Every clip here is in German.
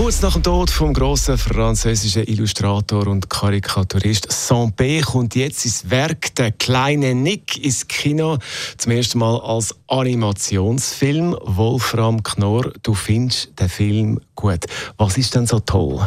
Kurz nach dem Tod vom grossen französischen Illustrator und Karikaturist Sampé kommt jetzt ins Werk Der kleine Nick ins Kino. Zum ersten Mal als Animationsfilm. Wolfram Knorr, du findest den Film gut. Was ist denn so toll?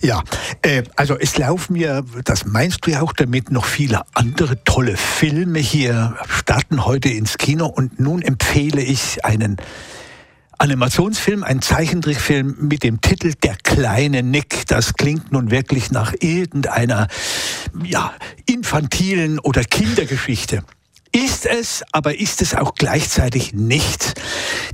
Ja, äh, also es laufen mir, das meinst du ja auch damit, noch viele andere tolle Filme hier starten heute ins Kino und nun empfehle ich einen Animationsfilm, ein Zeichentrickfilm mit dem Titel Der kleine Nick. Das klingt nun wirklich nach irgendeiner ja, infantilen oder Kindergeschichte. Ist es, aber ist es auch gleichzeitig nicht.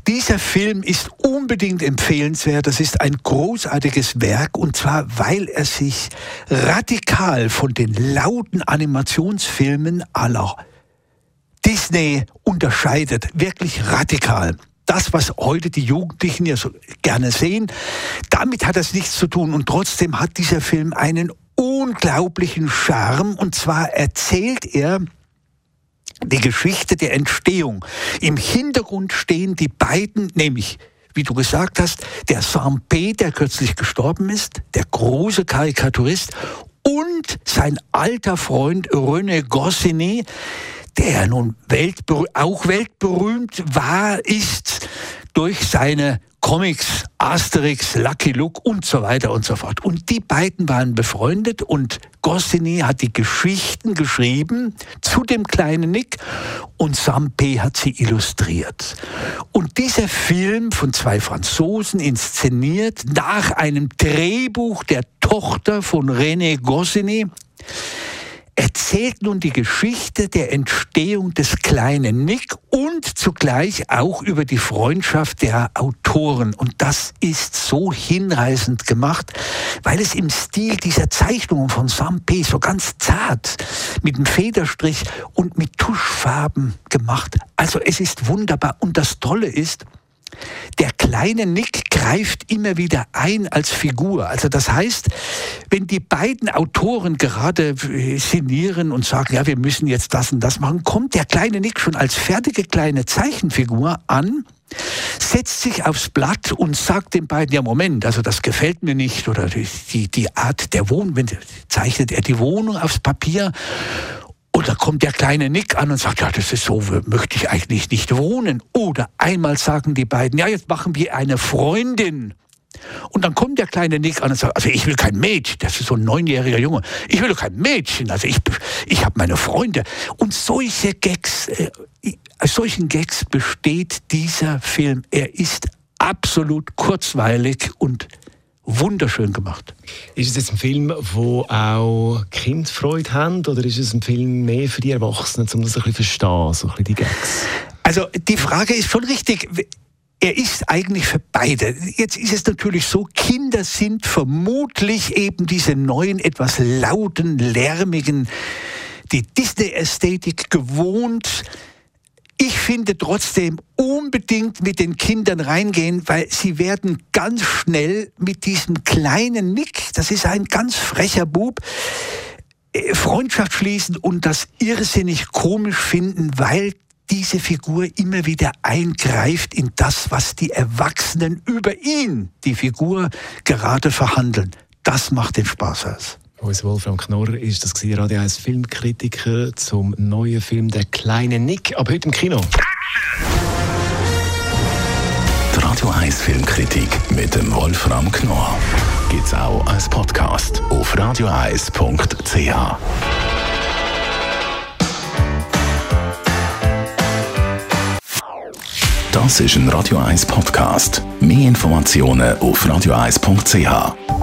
Dieser Film ist unbedingt empfehlenswert. Das ist ein großartiges Werk und zwar, weil er sich radikal von den lauten Animationsfilmen aller Disney unterscheidet. Wirklich radikal das, was heute die Jugendlichen ja so gerne sehen. Damit hat das nichts zu tun. Und trotzdem hat dieser Film einen unglaublichen Charme. Und zwar erzählt er die Geschichte der Entstehung. Im Hintergrund stehen die beiden, nämlich wie du gesagt hast, der Sampé, der kürzlich gestorben ist, der große Karikaturist, und sein alter Freund René Goscinny, der nun weltberüh auch weltberühmt war, ist durch seine Comics, Asterix, Lucky Luke und so weiter und so fort. Und die beiden waren befreundet und Goscinny hat die Geschichten geschrieben zu dem kleinen Nick und Sampé hat sie illustriert. Und dieser Film von zwei Franzosen inszeniert nach einem Drehbuch der Tochter von René Goscinny, erzählt nun die Geschichte der Entstehung des kleinen Nick und zugleich auch über die Freundschaft der Autoren. Und das ist so hinreißend gemacht, weil es im Stil dieser Zeichnungen von Sampé so ganz zart mit dem Federstrich und mit Tuschfarben gemacht. Also es ist wunderbar. Und das Tolle ist, der kleine Nick greift immer wieder ein als Figur. Also das heißt, wenn die beiden Autoren gerade sinnieren und sagen, ja, wir müssen jetzt das und das machen, kommt der kleine Nick schon als fertige kleine Zeichenfigur an setzt sich aufs Blatt und sagt den beiden, ja Moment, also das gefällt mir nicht oder die, die Art der Wohnung, wenn zeichnet er die Wohnung aufs Papier und da kommt der kleine Nick an und sagt, ja, das ist so, möchte ich eigentlich nicht wohnen. Oder einmal sagen die beiden, ja, jetzt machen wir eine Freundin. Und dann kommt der kleine Nick an und sagt, also ich will kein Mädchen, das ist so ein neunjähriger Junge, ich will kein Mädchen, also ich, ich habe meine Freunde. Und solche Gags, äh, solchen Gags besteht dieser Film. Er ist absolut kurzweilig und wunderschön gemacht. Ist es jetzt ein Film, wo auch Kind Freude haben oder ist es ein Film mehr für die Erwachsenen, um das ein bisschen verstehen, so ein bisschen die Gags? Also die Frage ist schon richtig. Er ist eigentlich für beide. Jetzt ist es natürlich so, Kinder sind vermutlich eben diese neuen, etwas lauten, lärmigen, die Disney-Ästhetik gewohnt. Ich finde trotzdem unbedingt mit den Kindern reingehen, weil sie werden ganz schnell mit diesem kleinen Nick, das ist ein ganz frecher Bub, äh, Freundschaft schließen und das irrsinnig komisch finden, weil diese Figur immer wieder eingreift in das, was die Erwachsenen über ihn, die Figur, gerade verhandeln. Das macht den Spaß aus. Unser Wolfram Knorr ist das Radio 1 Filmkritiker zum neuen Film Der kleine Nick, ab heute im Kino. Die Radio 1 Filmkritik mit dem Wolfram Knorr gibt's auch als Podcast auf radioeis.ch. Das ist ein Radio 1 Podcast. Mehr Informationen auf radioeis.ch.